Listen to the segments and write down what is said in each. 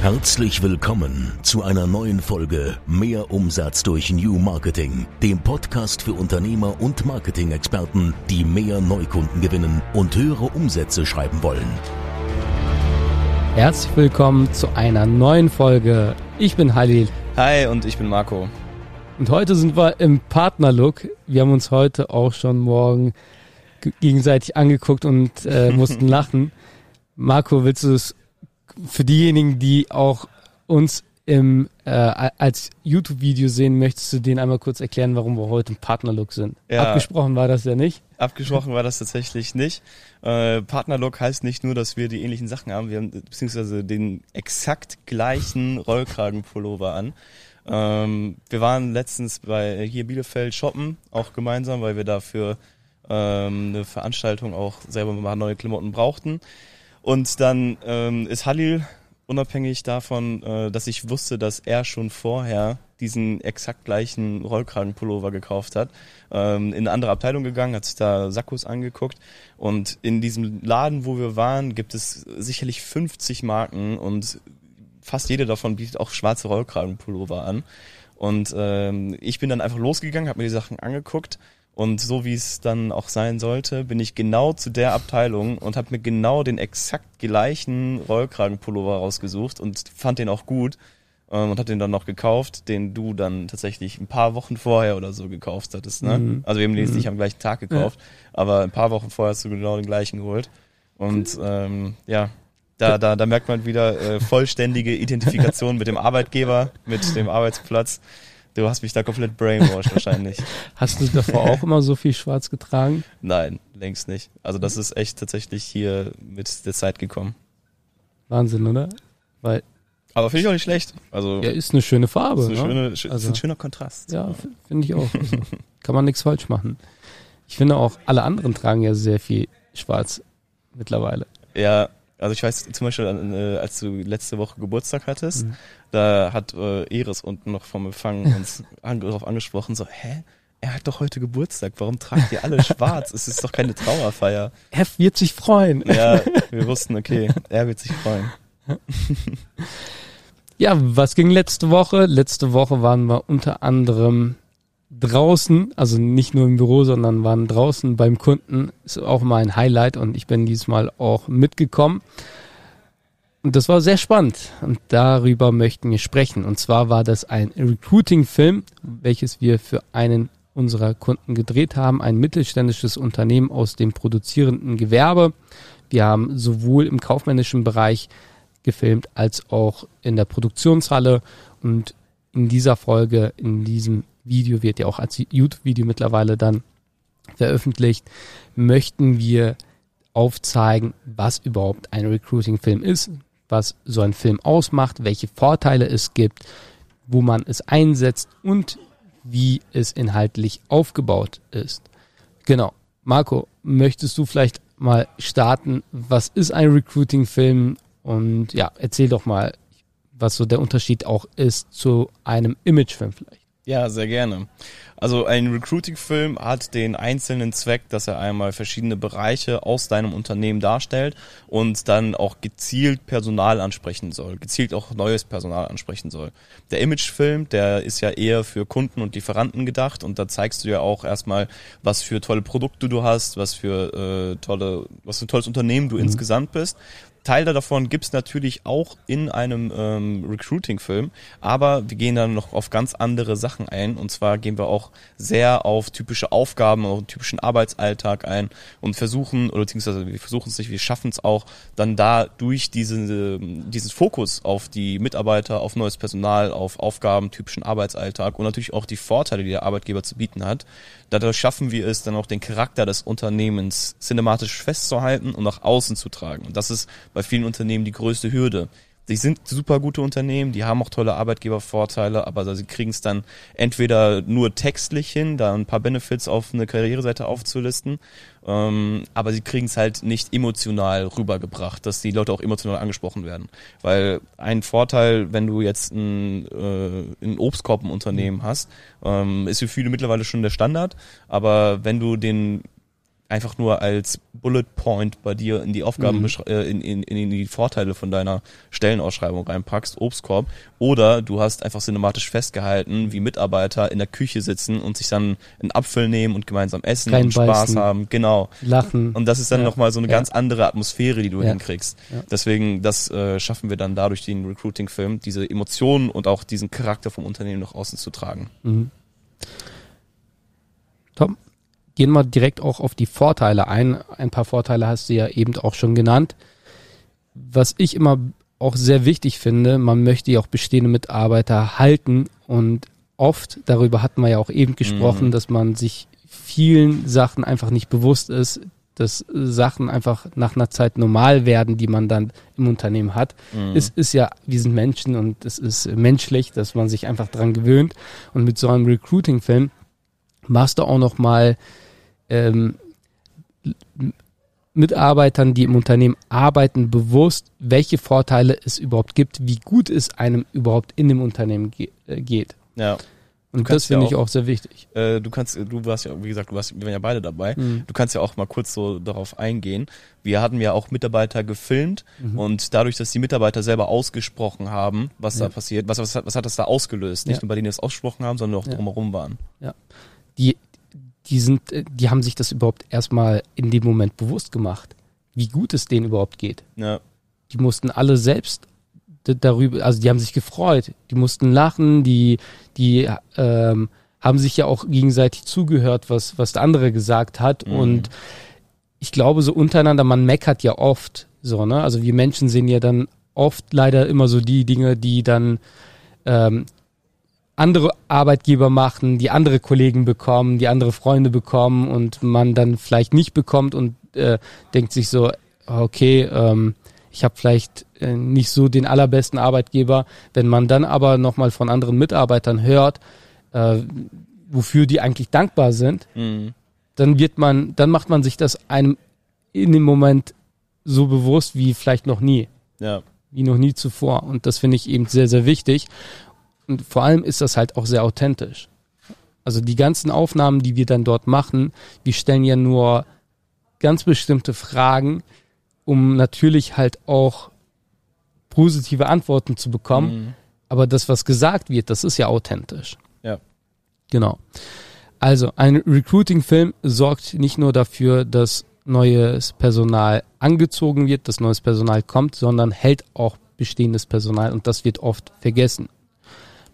Herzlich willkommen zu einer neuen Folge Mehr Umsatz durch New Marketing, dem Podcast für Unternehmer und Marketing-Experten, die mehr Neukunden gewinnen und höhere Umsätze schreiben wollen. Herzlich willkommen zu einer neuen Folge. Ich bin Halil. Hi und ich bin Marco. Und heute sind wir im Partnerlook. Wir haben uns heute auch schon morgen gegenseitig angeguckt und äh, mussten lachen. Marco, willst du es für diejenigen, die auch uns im, äh, als YouTube-Video sehen, möchtest du denen einmal kurz erklären, warum wir heute im Partnerlook sind? Ja, Abgesprochen war das ja nicht. Abgesprochen war das tatsächlich nicht. Äh, Partnerlook heißt nicht nur, dass wir die ähnlichen Sachen haben, wir haben beziehungsweise den exakt gleichen Rollkragenpullover an. Ähm, wir waren letztens bei hier Bielefeld shoppen, auch gemeinsam, weil wir dafür ähm, eine Veranstaltung auch selber mal neue Klamotten brauchten. Und dann ähm, ist Halil unabhängig davon, äh, dass ich wusste, dass er schon vorher diesen exakt gleichen Rollkragenpullover gekauft hat, ähm, in eine andere Abteilung gegangen, hat sich da Sakkos angeguckt. Und in diesem Laden, wo wir waren, gibt es sicherlich 50 Marken und fast jede davon bietet auch schwarze Rollkragenpullover an. Und ähm, ich bin dann einfach losgegangen, habe mir die Sachen angeguckt und so wie es dann auch sein sollte, bin ich genau zu der Abteilung und habe mir genau den exakt gleichen Rollkragenpullover rausgesucht und fand den auch gut ähm, und habe den dann noch gekauft, den du dann tatsächlich ein paar Wochen vorher oder so gekauft hattest. Ne? Mhm. Also wir haben den jetzt mhm. nicht am gleichen Tag gekauft, ja. aber ein paar Wochen vorher hast du genau den gleichen geholt. Und ähm, ja, da, da, da merkt man wieder äh, vollständige Identifikation mit dem Arbeitgeber, mit dem Arbeitsplatz. Du hast mich da komplett brainwashed wahrscheinlich. Hast du davor auch immer so viel schwarz getragen? Nein, längst nicht. Also das ist echt tatsächlich hier mit der Zeit gekommen. Wahnsinn, oder? Weil aber finde ich auch nicht schlecht. Also ja, ist eine schöne Farbe. Ist, eine ne? schöne, also, ist ein schöner Kontrast. Ja, finde ich auch. Also, kann man nichts falsch machen. Ich finde auch, alle anderen tragen ja sehr viel schwarz mittlerweile. Ja, also ich weiß zum Beispiel, äh, als du letzte Woche Geburtstag hattest, mhm. da hat äh, Eris unten noch vom Empfang uns an, darauf angesprochen, so, hä? Er hat doch heute Geburtstag, warum tragt ihr alle schwarz? es ist doch keine Trauerfeier. Er wird sich freuen. Ja, wir wussten, okay, er wird sich freuen. ja, was ging letzte Woche? Letzte Woche waren wir unter anderem draußen, also nicht nur im Büro, sondern waren draußen beim Kunden. Ist auch mal ein Highlight und ich bin diesmal auch mitgekommen. Und das war sehr spannend und darüber möchten wir sprechen. Und zwar war das ein Recruiting-Film, welches wir für einen unserer Kunden gedreht haben, ein mittelständisches Unternehmen aus dem produzierenden Gewerbe. Wir haben sowohl im kaufmännischen Bereich gefilmt als auch in der Produktionshalle und in dieser Folge, in diesem Video wird ja auch als YouTube-Video mittlerweile dann veröffentlicht, möchten wir aufzeigen, was überhaupt ein Recruiting-Film ist, was so ein Film ausmacht, welche Vorteile es gibt, wo man es einsetzt und wie es inhaltlich aufgebaut ist. Genau. Marco, möchtest du vielleicht mal starten? Was ist ein Recruiting-Film? Und ja, erzähl doch mal, was so der Unterschied auch ist zu einem Imagefilm vielleicht. Ja, sehr gerne. Also ein Recruiting-Film hat den einzelnen Zweck, dass er einmal verschiedene Bereiche aus deinem Unternehmen darstellt und dann auch gezielt Personal ansprechen soll, gezielt auch neues Personal ansprechen soll. Der Imagefilm, der ist ja eher für Kunden und Lieferanten gedacht und da zeigst du ja auch erstmal, was für tolle Produkte du hast, was für äh, tolle, was für ein tolles Unternehmen du mhm. insgesamt bist Teile davon gibt's natürlich auch in einem ähm, Recruiting-Film, aber wir gehen dann noch auf ganz andere Sachen ein. Und zwar gehen wir auch sehr auf typische Aufgaben, auf typischen Arbeitsalltag ein und versuchen, oder beziehungsweise wir versuchen es nicht, wir schaffen es auch, dann da durch diese, dieses Fokus auf die Mitarbeiter, auf neues Personal, auf Aufgaben, typischen Arbeitsalltag und natürlich auch die Vorteile, die der Arbeitgeber zu bieten hat, Dadurch schaffen wir es dann auch den Charakter des Unternehmens cinematisch festzuhalten und nach außen zu tragen. Und das ist bei vielen Unternehmen die größte Hürde. Die sind super gute Unternehmen, die haben auch tolle Arbeitgebervorteile, aber sie kriegen es dann entweder nur textlich hin, da ein paar Benefits auf eine Karriereseite aufzulisten, ähm, aber sie kriegen es halt nicht emotional rübergebracht, dass die Leute auch emotional angesprochen werden. Weil ein Vorteil, wenn du jetzt ein, äh, ein Obstkorbenunternehmen hast, ähm, ist für viele mittlerweile schon der Standard, aber wenn du den einfach nur als Bullet Point bei dir in die Aufgaben, Mhm. äh, in, in, in die Vorteile von deiner Stellenausschreibung reinpackst, Obstkorb, oder du hast einfach cinematisch festgehalten, wie Mitarbeiter in der Küche sitzen und sich dann einen Apfel nehmen und gemeinsam essen und Spaß Reinbeißen. haben. Genau. Lachen. Und das ist dann Ja. nochmal so eine Ja. ganz andere Atmosphäre, die du Ja. hinkriegst. Ja. Deswegen, das äh, schaffen wir dann dadurch den Recruiting-Film, diese Emotionen und auch diesen Charakter vom Unternehmen nach außen zu tragen. Mhm. Tom, gehen wir direkt auch auf die Vorteile ein. Ein paar Vorteile hast du ja eben auch schon genannt. Was ich immer auch sehr wichtig finde, man möchte ja auch bestehende Mitarbeiter halten und oft, darüber hatten wir ja auch eben gesprochen, Mhm. dass man sich vielen Sachen einfach nicht bewusst ist, dass Sachen einfach nach einer Zeit normal werden, die man dann im Unternehmen hat. Mhm. Es ist ja, wir sind Menschen und es ist menschlich, dass man sich einfach dran gewöhnt. Und mit so einem Recruiting-Film machst du auch noch mal ähm, Mitarbeitern, die im Unternehmen arbeiten, bewusst, welche Vorteile es überhaupt gibt, wie gut es einem überhaupt in dem Unternehmen ge äh, geht. ja. Und das finde ja ich auch sehr wichtig. Äh, du kannst, du warst ja, wie gesagt, du warst, wir waren ja beide dabei. Mhm. Du kannst ja auch mal kurz so darauf eingehen. Wir hatten ja auch Mitarbeiter gefilmt Mhm. und dadurch, dass die Mitarbeiter selber ausgesprochen haben, was Ja. da passiert, was, was, hat- was hat das da ausgelöst? Nicht Ja. nur bei denen, die es ausgesprochen haben, sondern auch Ja. drumherum waren. Die, die sind, äh, die haben sich das überhaupt erstmal in dem Moment bewusst gemacht, wie gut es denen überhaupt geht. Ja. die mussten alle selbst darüber, also die haben sich gefreut, die mussten lachen, die, die ähm, haben sich ja auch gegenseitig zugehört, was, was der andere gesagt hat. Mhm. Und ich glaube, so untereinander, man meckert ja oft so, ne? Also wir Menschen sehen ja dann oft leider immer so die Dinge, die dann ähm, andere Arbeitgeber machen, die andere Kollegen bekommen, die andere Freunde bekommen und man dann vielleicht nicht bekommt und äh, denkt sich so, okay, ähm, ich habe vielleicht äh, nicht so den allerbesten Arbeitgeber. Wenn man dann aber nochmal von anderen Mitarbeitern hört, äh, wofür die eigentlich dankbar sind, Mhm. dann wird man, dann macht man sich das einem in dem Moment so bewusst wie vielleicht noch nie Ja. wie noch nie zuvor. Und das finde ich eben sehr, sehr wichtig. Und vor allem ist das halt auch sehr authentisch. Also die ganzen Aufnahmen, die wir dann dort machen, wir stellen ja nur ganz bestimmte Fragen, um natürlich halt auch positive Antworten zu bekommen. Mhm. Aber das, was gesagt wird, das ist ja authentisch. Ja. Genau. Also ein Recruiting-Film sorgt nicht nur dafür, dass neues Personal angezogen wird, dass neues Personal kommt, sondern hält auch bestehendes Personal und das wird oft vergessen.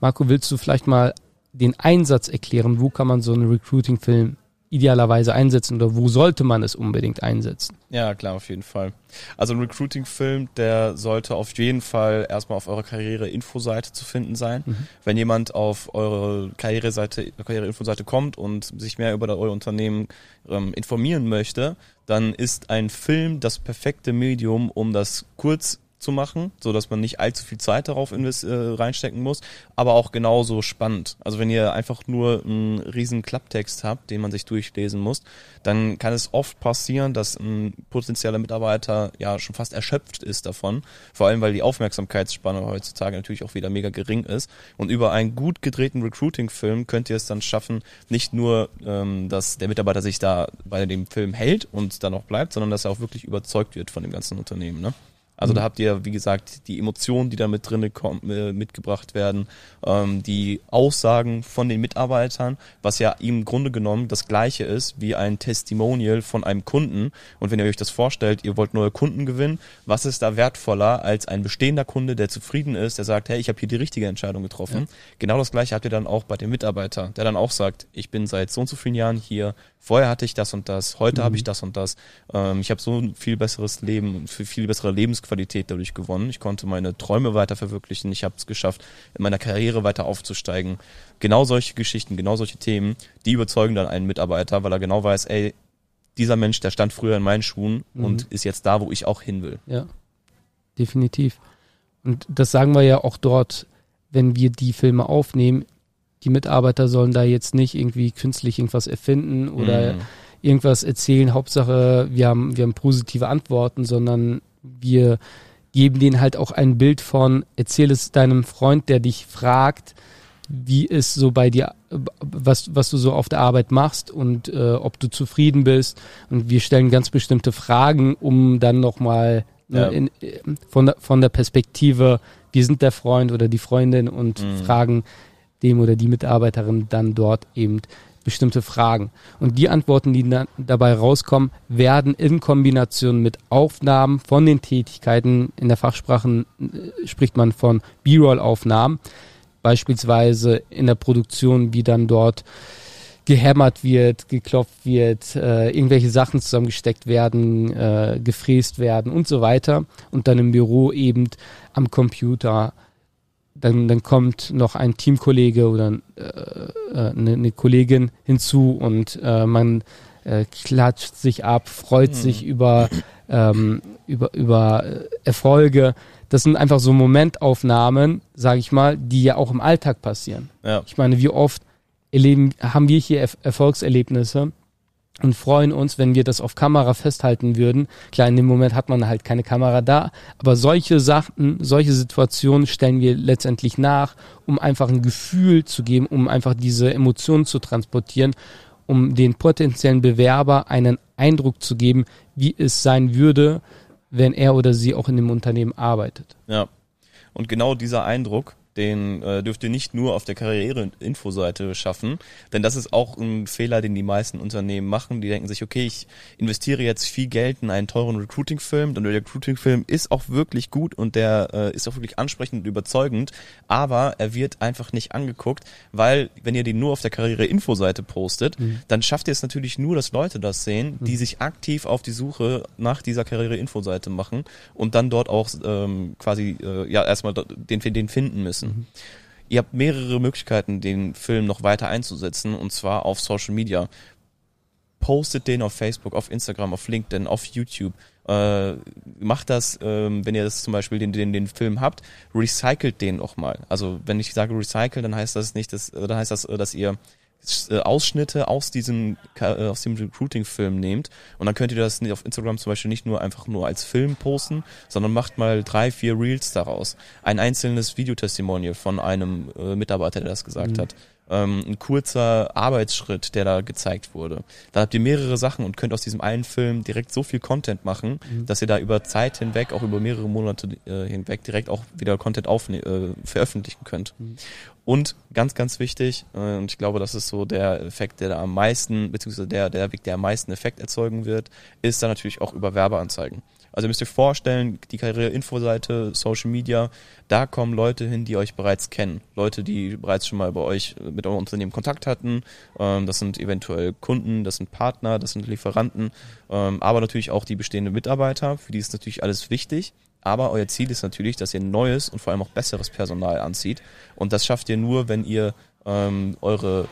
Marco, willst du vielleicht mal den Einsatz erklären? Wo kann man so einen Recruiting-Film idealerweise einsetzen oder wo sollte man es unbedingt einsetzen? Ja, klar, auf jeden Fall. Also ein Recruiting-Film, der sollte auf jeden Fall erstmal auf eurer Karriere-Info-Seite zu finden sein. Mhm. Wenn jemand auf eure Karriereseite, Karriere-Info-Seite kommt und sich mehr über euer Unternehmen ähm, informieren möchte, dann ist ein Film das perfekte Medium, um das kurz zu machen, so dass man nicht allzu viel Zeit darauf invest äh, reinstecken muss, aber auch genauso spannend. Also wenn ihr einfach nur einen riesen Klapptext habt, den man sich durchlesen muss, dann kann es oft passieren, dass ein potenzieller Mitarbeiter ja schon fast erschöpft ist davon, vor allem weil die Aufmerksamkeitsspanne heutzutage natürlich auch wieder mega gering ist. Und über einen gut gedrehten Recruiting-Film könnt ihr es dann schaffen, nicht nur, ähm, dass der Mitarbeiter sich da bei dem Film hält und dann auch bleibt, sondern dass er auch wirklich überzeugt wird von dem ganzen Unternehmen. Ne? Also Mhm. da habt ihr, wie gesagt, die Emotionen, die da mit drinne kommen, äh, mitgebracht werden, ähm, die Aussagen von den Mitarbeitern, was ja im Grunde genommen das gleiche ist wie ein Testimonial von einem Kunden. Und wenn ihr euch das vorstellt, ihr wollt neue Kunden gewinnen, was ist da wertvoller als ein bestehender Kunde, der zufrieden ist, der sagt, hey, ich habe hier die richtige Entscheidung getroffen. Genau das gleiche habt ihr dann auch bei dem Mitarbeiter, der dann auch sagt, ich bin seit so und so vielen Jahren hier, vorher hatte ich das und das, heute habe ich das und das. Ähm, ich habe so ein viel besseres Leben und viel, viel bessere Lebensqualität dadurch gewonnen. Ich konnte meine Träume weiter verwirklichen. Ich habe es geschafft, in meiner Karriere weiter aufzusteigen. Genau solche Geschichten, genau solche Themen, die überzeugen dann einen Mitarbeiter, weil er genau weiß, ey, dieser Mensch, der stand früher in meinen Schuhen Mhm. und ist jetzt da, wo ich auch hin will. Ja, definitiv. Und das sagen wir ja auch dort, wenn wir die Filme aufnehmen. Die Mitarbeiter sollen da jetzt nicht irgendwie künstlich irgendwas erfinden oder Mhm. irgendwas erzählen. Hauptsache, wir haben, wir haben positive Antworten, sondern wir geben denen halt auch ein Bild von, erzähl es deinem Freund, der dich fragt, wie ist so bei dir, was, was du so auf der Arbeit machst und äh, ob du zufrieden bist. Und wir stellen ganz bestimmte Fragen, um dann nochmal ne, Ja. in, von, der, von der Perspektive, wir sind der Freund oder die Freundin und Mhm. fragen dem oder die Mitarbeiterin dann dort eben bestimmte Fragen. Und die Antworten, die dann dabei rauskommen, werden in Kombination mit Aufnahmen von den Tätigkeiten, in der Fachsprache äh, spricht man von B-Roll-Aufnahmen, beispielsweise in der Produktion, wie dann dort gehämmert wird, geklopft wird, äh, irgendwelche Sachen zusammengesteckt werden, äh, gefräst werden und so weiter. Und dann im Büro eben am Computer. Dann, dann kommt noch ein Teamkollege oder äh, äh, eine, eine Kollegin hinzu und äh, man äh, klatscht sich ab, freut Mhm. sich über, ähm, über, über äh, Erfolge. Das sind einfach so Momentaufnahmen, sage ich mal, die ja auch im Alltag passieren. Ja. Ich meine, wie oft erleben, haben wir hier Erf Erfolgserlebnisse und freuen uns, wenn wir das auf Kamera festhalten würden. Klar, in dem Moment hat man halt keine Kamera da, aber solche Sachen, solche Situationen stellen wir letztendlich nach, um einfach ein Gefühl zu geben, um einfach diese Emotionen zu transportieren, um den potenziellen Bewerber einen Eindruck zu geben, wie es sein würde, wenn er oder sie auch in dem Unternehmen arbeitet. Ja. Und genau dieser Eindruck, den äh, dürft ihr nicht nur auf der Karriere-Infoseite schaffen, denn das ist auch ein Fehler, den die meisten Unternehmen machen. Die denken sich, okay, ich investiere jetzt viel Geld in einen teuren Recruiting-Film und der Recruiting-Film ist auch wirklich gut und der äh, ist auch wirklich ansprechend und überzeugend, aber er wird einfach nicht angeguckt, weil wenn ihr den nur auf der Karriere-Infoseite postet, dann schafft ihr es natürlich nur, dass Leute das sehen, die sich aktiv auf die Suche nach dieser Karriere-Infoseite machen und dann dort auch ähm, quasi äh, ja erstmal den, den finden müssen. Ihr habt mehrere Möglichkeiten, den Film noch weiter einzusetzen, und zwar auf Social Media. Postet den auf Facebook, auf Instagram, auf LinkedIn, auf YouTube. Äh, macht das, ähm, wenn ihr das zum Beispiel den, den, den Film habt, recycelt den auch mal. Also wenn ich sage recycle, dann heißt das nicht, dass, dann heißt das, äh, dass ihr Ausschnitte aus diesem äh, aus dem Recruiting-Film nehmt und dann könnt ihr das auf Instagram zum Beispiel nicht nur einfach nur als Film posten, sondern macht mal drei, vier Reels daraus. Ein einzelnes Videotestimonial von einem äh, Mitarbeiter, der das gesagt hat. Ähm, ein kurzer Arbeitsschritt, der da gezeigt wurde. Dann habt ihr mehrere Sachen und könnt aus diesem einen Film direkt so viel Content machen, dass ihr da über Zeit hinweg, auch über mehrere Monate äh, hinweg, direkt auch wieder Content aufne äh, veröffentlichen könnt. Und ganz, ganz wichtig, äh, und ich glaube, das ist so der Effekt, der da am meisten, beziehungsweise der, der Weg, der am meisten Effekt erzeugen wird, ist dann natürlich auch über Werbeanzeigen. Also ihr müsst euch vorstellen, die Karriere-Infoseite, Social Media, da kommen Leute hin, die euch bereits kennen. Leute, die bereits schon mal bei euch mit eurem Unternehmen Kontakt hatten. Ähm, das sind eventuell Kunden, das sind Partner, das sind Lieferanten, ähm, aber natürlich auch die bestehenden Mitarbeiter. Für die ist natürlich alles wichtig. Aber euer Ziel ist natürlich, dass ihr neues und vor allem auch besseres Personal anzieht. Und das schafft ihr nur, wenn ihr ähm, eure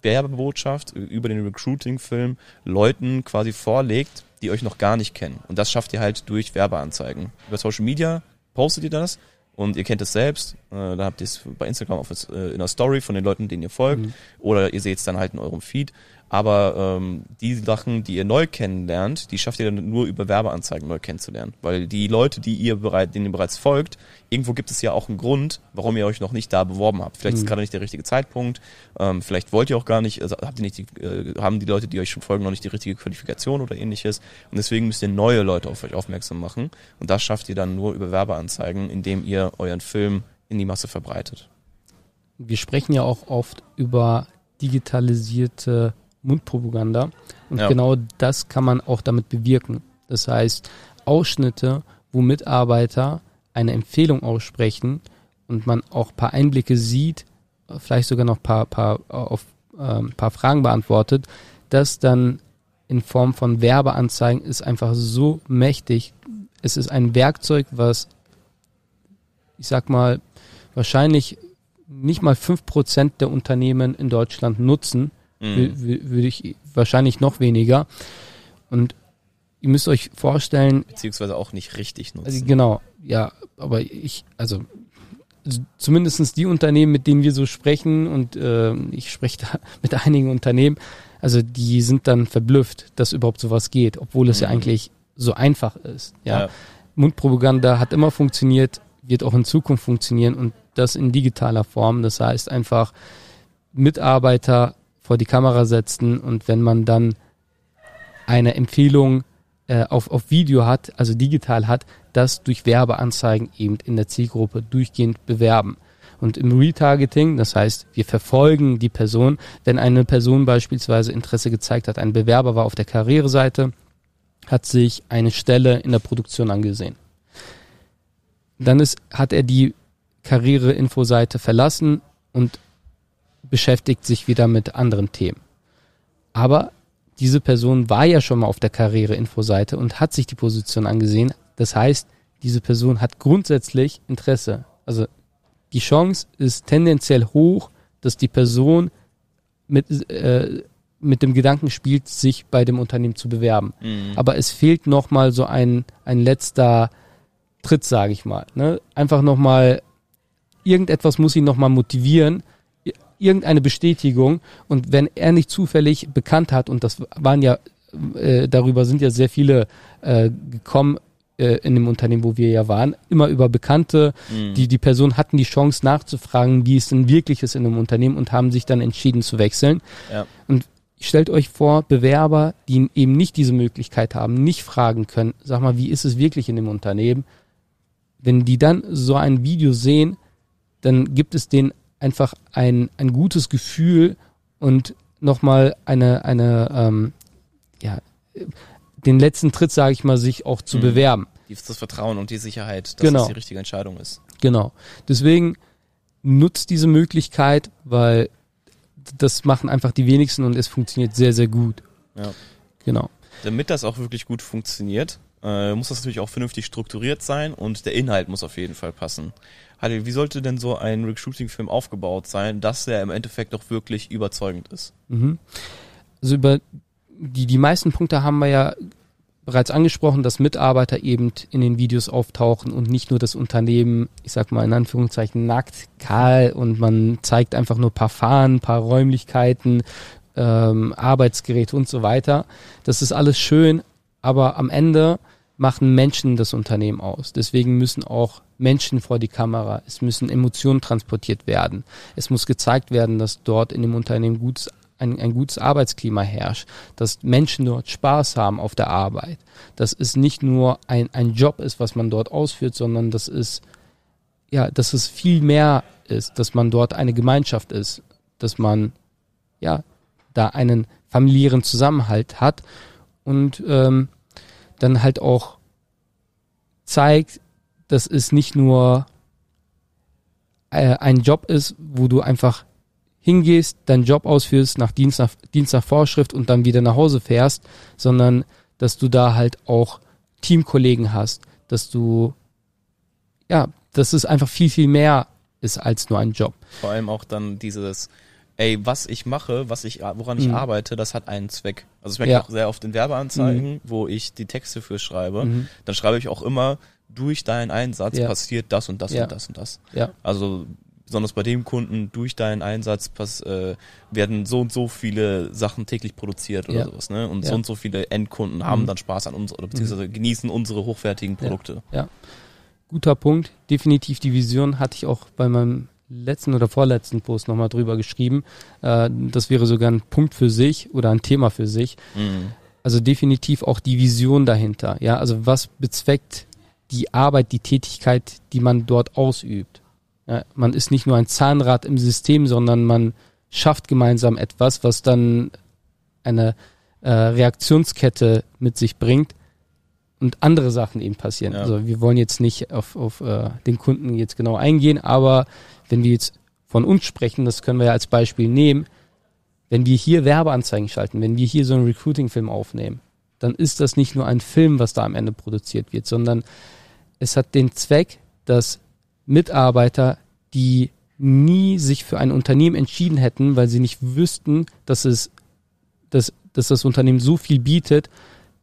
Werbebotschaft über den Recruiting-Film Leuten quasi vorlegt, die euch noch gar nicht kennen. Und das schafft ihr halt durch Werbeanzeigen. Über Social Media postet ihr das und ihr kennt es selbst. Äh, da habt ihr es bei Instagram auf, äh, in der Story von den Leuten, denen ihr folgt. Oder ihr seht es dann halt in eurem Feed. Aber ähm, die Sachen, die ihr neu kennenlernt, die schafft ihr dann nur über Werbeanzeigen neu kennenzulernen. Weil die Leute, die ihr bereit, denen ihr bereits folgt, irgendwo gibt es ja auch einen Grund, warum ihr euch noch nicht da beworben habt. Vielleicht ist gerade nicht der richtige Zeitpunkt, ähm, vielleicht wollt ihr auch gar nicht, also habt ihr nicht die, äh, haben die Leute, die euch schon folgen, noch nicht die richtige Qualifikation oder ähnliches. Und deswegen müsst ihr neue Leute auf euch aufmerksam machen. Und das schafft ihr dann nur über Werbeanzeigen, indem ihr euren Film in die Masse verbreitet. Wir sprechen ja auch oft über digitalisierte Mundpropaganda und Ja. genau das kann man auch damit bewirken. Das heißt, Ausschnitte, wo Mitarbeiter eine Empfehlung aussprechen und man auch ein paar Einblicke sieht, vielleicht sogar noch ein paar, paar, auf, ähm, paar Fragen beantwortet, das dann in Form von Werbeanzeigen ist einfach so mächtig. Es ist ein Werkzeug, was, ich sag mal, wahrscheinlich nicht mal fünf Prozent der Unternehmen in Deutschland nutzen, Mhm. wü- wü- würde ich wahrscheinlich noch weniger. Und ihr müsst euch vorstellen, Beziehungsweise auch nicht richtig nutzen. also genau, ja, aber ich, also zumindestens die Unternehmen, mit denen wir so sprechen und äh, ich spreche da mit einigen Unternehmen, also die sind dann verblüfft, dass überhaupt sowas geht, obwohl es ja Mhm. eigentlich so einfach ist. Ja. Ja. Mundpropaganda hat immer funktioniert, wird auch in Zukunft funktionieren und das in digitaler Form. Das heißt einfach Mitarbeiter vor die Kamera setzen und wenn man dann eine Empfehlung äh, auf, auf Video hat, also digital hat, das durch Werbeanzeigen eben in der Zielgruppe durchgehend bewerben. Und im Retargeting, das heißt, wir verfolgen die Person, wenn eine Person beispielsweise Interesse gezeigt hat, ein Bewerber war auf der Karriereseite, hat sich eine Stelle in der Produktion angesehen. Dann ist, hat er die Karriere-Info-Seite verlassen und beschäftigt sich wieder mit anderen Themen. Aber diese Person war ja schon mal auf der Karriere-Info-Seite und hat sich die Position angesehen. Das heißt, diese Person hat grundsätzlich Interesse. Also die Chance ist tendenziell hoch, dass die Person mit, äh, mit dem Gedanken spielt, sich bei dem Unternehmen zu bewerben. Mhm. Aber es fehlt nochmal so ein, ein letzter Tritt, sage ich mal. Ne? Einfach nochmal, irgendetwas muss ihn nochmal motivieren, irgendeine Bestätigung. Und wenn er nicht zufällig bekannt hat, und das waren ja, äh, darüber sind ja sehr viele äh, gekommen, äh, in dem Unternehmen, wo wir ja waren, immer über Bekannte. Mhm. Die, die Person hatten die Chance nachzufragen, wie es denn wirklich ist in einem Unternehmen und haben sich dann entschieden zu wechseln. Ja. Und stellt euch vor, Bewerber, die eben nicht diese Möglichkeit haben, nicht fragen können, sag mal, wie ist es wirklich in dem Unternehmen? Wenn die dann so ein Video sehen, dann gibt es denen einfach ein, ein gutes Gefühl und nochmal eine, eine, ähm, ja, den letzten Tritt, sage ich mal, sich auch zu mhm. bewerben. Das Vertrauen und die Sicherheit, dass genau. das die richtige Entscheidung ist. Genau. Deswegen nutzt diese Möglichkeit, weil das machen einfach die wenigsten und es funktioniert sehr, sehr gut. Ja. Genau. Damit das auch wirklich gut funktioniert, äh, muss das natürlich auch vernünftig strukturiert sein und der Inhalt muss auf jeden Fall passen. Halil, wie sollte denn so ein Recruiting-Film aufgebaut sein, dass der im Endeffekt auch wirklich überzeugend ist? Mhm. Also über die, die meisten Punkte haben wir ja bereits angesprochen, dass Mitarbeiter eben in den Videos auftauchen und nicht nur das Unternehmen, ich sag mal in Anführungszeichen, nackt, kahl und man zeigt einfach nur paar Fahnen, paar Räumlichkeiten, ähm, Arbeitsgeräte und so weiter. Das ist alles schön, aber am Ende machen Menschen das Unternehmen aus. Deswegen müssen auch Menschen vor die Kamera. Es müssen Emotionen transportiert werden. Es muss gezeigt werden, dass dort in dem Unternehmen gutes ein, ein gutes Arbeitsklima herrscht, dass Menschen dort Spaß haben auf der Arbeit, dass es nicht nur ein, ein Job ist, was man dort ausführt, sondern dass es, ja, dass es viel mehr ist, dass man dort eine Gemeinschaft ist, dass man, ja, da einen familiären Zusammenhalt hat und ähm, dann halt auch zeigt, dass es nicht nur äh, ein Job ist, wo du einfach hingehst, deinen Job ausführst, nach Dienst, nach Dienst nach Vorschrift und dann wieder nach Hause fährst, sondern dass du da halt auch Teamkollegen hast, dass du, ja, dass es einfach viel, viel mehr ist als nur ein Job. Vor allem auch dann dieses, ey, was ich mache, was ich, woran ich mhm. arbeite, das hat einen Zweck. Also es merke ja. ich auch sehr oft in Werbeanzeigen, mhm. wo ich die Texte für schreibe. Mhm. Dann schreibe ich auch immer, durch deinen Einsatz ja. passiert das und das ja. und das und das. Ja. Also besonders bei dem Kunden, durch deinen Einsatz pass, äh, werden so und so viele Sachen täglich produziert oder sowas, ne? Und so und so viele Endkunden mhm. haben dann Spaß an uns oder beziehungsweise mhm. genießen unsere hochwertigen Produkte. Ja. Guter Punkt. Definitiv die Vision hatte ich auch bei meinem letzten oder vorletzten Post nochmal drüber geschrieben. Äh, das wäre sogar ein Punkt für sich oder ein Thema für sich. Mhm. Also definitiv auch die Vision dahinter. Ja, also was bezweckt die Arbeit, die Tätigkeit, die man dort ausübt? Ja, man ist nicht nur ein Zahnrad im System, sondern man schafft gemeinsam etwas, was dann eine äh, Reaktionskette mit sich bringt und andere Sachen eben passieren. Ja. Also wir wollen jetzt nicht auf, auf äh, den Kunden jetzt genau eingehen, aber wenn wir jetzt von uns sprechen, das können wir ja als Beispiel nehmen, wenn wir hier Werbeanzeigen schalten, wenn wir hier so einen Recruiting-Film aufnehmen, dann ist das nicht nur ein Film, was da am Ende produziert wird, sondern es hat den Zweck, dass Mitarbeiter, die nie sich für ein Unternehmen entschieden hätten, weil sie nicht wüssten, dass es, dass, dass das Unternehmen so viel bietet,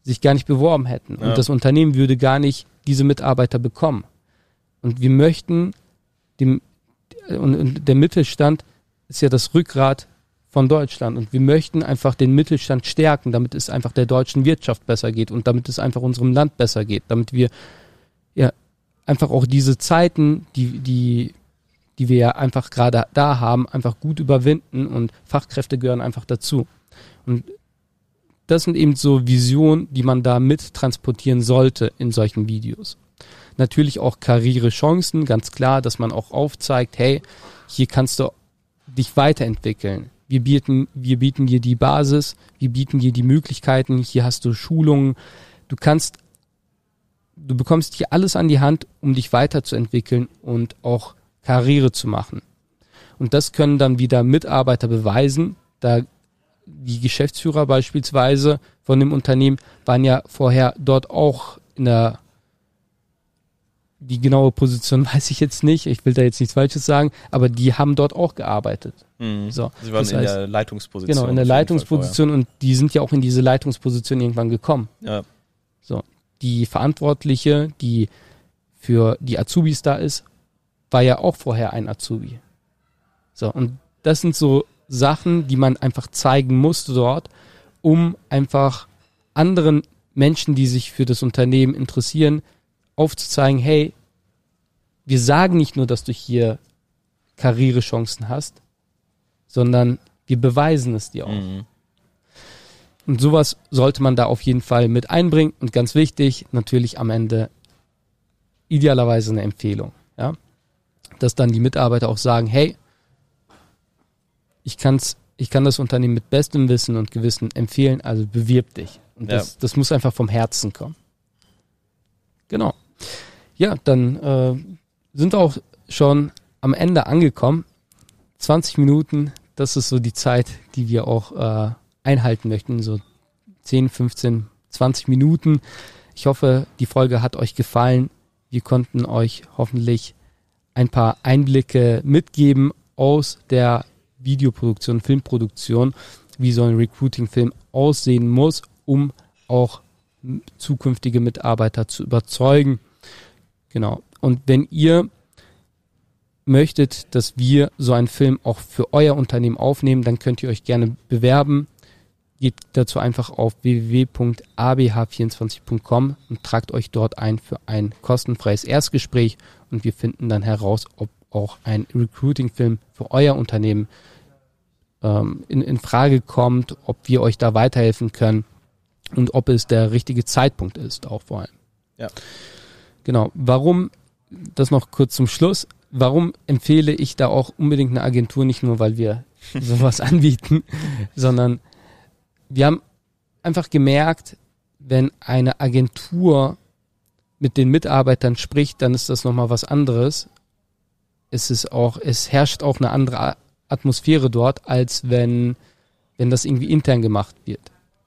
sich gar nicht beworben hätten. Ja. Und das Unternehmen würde gar nicht diese Mitarbeiter bekommen. Und wir möchten dem, und, und der Mittelstand ist ja das Rückgrat von Deutschland. Und wir möchten einfach den Mittelstand stärken, damit es einfach der deutschen Wirtschaft besser geht und damit es einfach unserem Land besser geht, damit wir ja einfach auch diese Zeiten, die, die, die wir ja einfach gerade da haben, einfach gut überwinden und Fachkräfte gehören einfach dazu. Und das sind eben so Visionen, die man da mit transportieren sollte in solchen Videos. Natürlich auch Karrierechancen, ganz klar, dass man auch aufzeigt, hey, hier kannst du dich weiterentwickeln. Wir bieten, wir bieten dir die Basis, wir bieten dir die Möglichkeiten, hier hast du Schulungen, du kannst, du bekommst hier alles an die Hand, um dich weiterzuentwickeln und auch Karriere zu machen. Und das können dann wieder Mitarbeiter beweisen, da die Geschäftsführer beispielsweise von dem Unternehmen waren ja vorher dort auch in der die genaue Position weiß ich jetzt nicht. Ich will da jetzt nichts Falsches sagen, aber die haben dort auch gearbeitet. Mhm. So, Sie waren in heißt, der Leitungsposition. Genau, in der Leitungsposition und die sind ja auch in diese Leitungsposition irgendwann gekommen. Ja. So, die Verantwortliche, die für die Azubis da ist, war ja auch vorher ein Azubi. So, und das sind so Sachen, die man einfach zeigen musste dort, um einfach anderen Menschen, die sich für das Unternehmen interessieren, aufzuzeigen, hey, wir sagen nicht nur, dass du hier Karrierechancen hast, sondern wir beweisen es dir auch. Mhm. Und sowas sollte man da auf jeden Fall mit einbringen. Und ganz wichtig, natürlich am Ende idealerweise eine Empfehlung. Ja? Dass dann die Mitarbeiter auch sagen, hey, ich kann's, ich kann das Unternehmen mit bestem Wissen und Gewissen empfehlen, also bewirb dich. Und das, ja. das muss einfach vom Herzen kommen. Genau. Ja, dann äh, sind wir auch schon am Ende angekommen. 20 Minuten, das ist so die Zeit, die wir auch äh, einhalten möchten. So 10, 15, 20 Minuten. Ich hoffe, die Folge hat euch gefallen. Wir konnten euch hoffentlich ein paar Einblicke mitgeben aus der Videoproduktion, Filmproduktion, wie so ein Recruiting-Film aussehen muss, um auch zukünftige Mitarbeiter zu überzeugen. Genau. Und wenn ihr möchtet, dass wir so einen Film auch für euer Unternehmen aufnehmen, dann könnt ihr euch gerne bewerben. Geht dazu einfach auf www.abh24.com und tragt euch dort ein für ein kostenfreies Erstgespräch und wir finden dann heraus, ob auch ein Recruiting-Film für euer Unternehmen ähm, in, in Frage kommt, ob wir euch da weiterhelfen können und ob es der richtige Zeitpunkt ist, auch vor allem. Ja. Genau. Warum, das noch kurz zum Schluss, warum empfehle ich da auch unbedingt eine Agentur, nicht nur weil wir sowas anbieten, sondern wir haben einfach gemerkt, wenn eine Agentur mit den Mitarbeitern spricht, dann ist das nochmal was anderes. Es ist auch, es herrscht auch eine andere Atmosphäre dort, als wenn, wenn das irgendwie intern gemacht wird.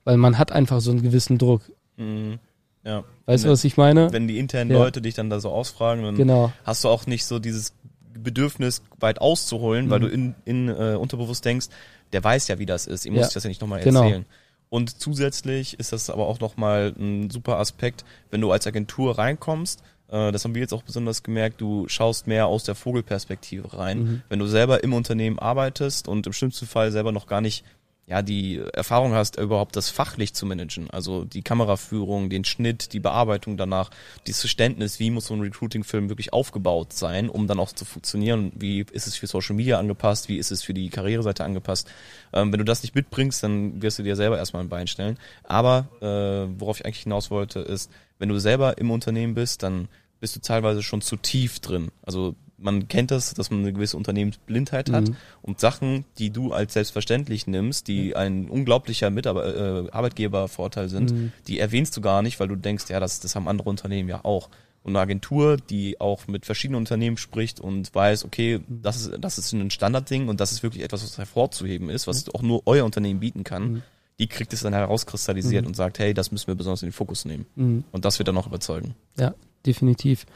Weil man hat einfach so einen gewissen Druck. Mhm. Ja. Weißt du, was ich meine? Wenn die internen ja. Leute dich dann da so ausfragen, dann genau. hast du auch nicht so dieses Bedürfnis, weit auszuholen, mhm. weil du in, in äh, unterbewusst denkst, der weiß ja, wie das ist. Ihm muss ich das ja nicht nochmal genau. erzählen. Und zusätzlich ist das aber auch nochmal ein super Aspekt, wenn du als Agentur reinkommst, das haben wir jetzt auch besonders gemerkt, du schaust mehr aus der Vogelperspektive rein. Mhm. Wenn du selber im Unternehmen arbeitest und im schlimmsten Fall selber noch gar nicht ja, die Erfahrung hast, überhaupt das fachlich zu managen. Also die Kameraführung, den Schnitt, die Bearbeitung danach, dieses Verständnis, wie muss so ein Recruiting-Film wirklich aufgebaut sein, um dann auch zu funktionieren. Wie ist es für Social Media angepasst? Wie ist es für die Karriereseite angepasst? Ähm, wenn du das nicht mitbringst, dann wirst du dir selber erstmal ein Bein stellen. Aber äh, worauf ich eigentlich hinaus wollte, ist, wenn du selber im Unternehmen bist, dann bist du teilweise schon zu tief drin. Also man kennt das, dass man eine gewisse Unternehmensblindheit hat mhm. und Sachen, die du als selbstverständlich nimmst, die ein unglaublicher Mitarbeiter, äh, Arbeitgebervorteil sind, mhm. die erwähnst du gar nicht, weil du denkst, ja, das, das haben andere Unternehmen ja auch. Und eine Agentur, die auch mit verschiedenen Unternehmen spricht und weiß, okay, mhm. das ist, das ist ein Standardding und das ist wirklich etwas, was hervorzuheben ist, was mhm. auch nur euer Unternehmen bieten kann, mhm. die kriegt es dann herauskristallisiert mhm. und sagt, hey, das müssen wir besonders in den Fokus nehmen. Und das wird dann auch überzeugen. Ja, definitiv.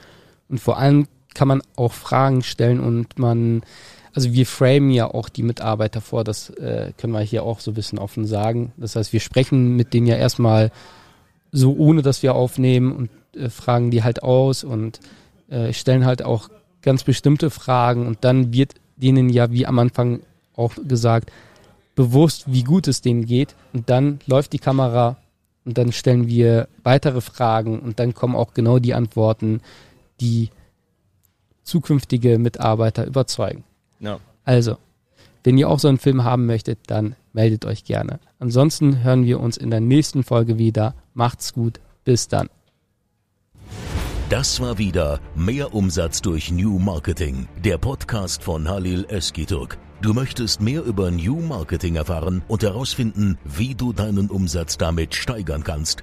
Und vor allem kann man auch Fragen stellen und man, also wir framen ja auch die Mitarbeiter vor, das äh, können wir hier auch so ein bisschen offen sagen. Das heißt, wir sprechen mit denen ja erstmal so, ohne dass wir aufnehmen und äh, fragen die halt aus und äh, stellen halt auch ganz bestimmte Fragen und dann wird denen ja, wie am Anfang auch gesagt, bewusst, wie gut es denen geht und dann läuft die Kamera und dann stellen wir weitere Fragen und dann kommen auch genau die Antworten, die zukünftige Mitarbeiter überzeugen. Ja. Also, wenn ihr auch so einen Film haben möchtet, dann meldet euch gerne. Ansonsten hören wir uns in der nächsten Folge wieder. Macht's gut. Bis dann. Das war wieder Mehr Umsatz durch New Marketing, der Podcast von Halil Eskiturk. Du möchtest mehr über New Marketing erfahren und herausfinden, wie du deinen Umsatz damit steigern kannst.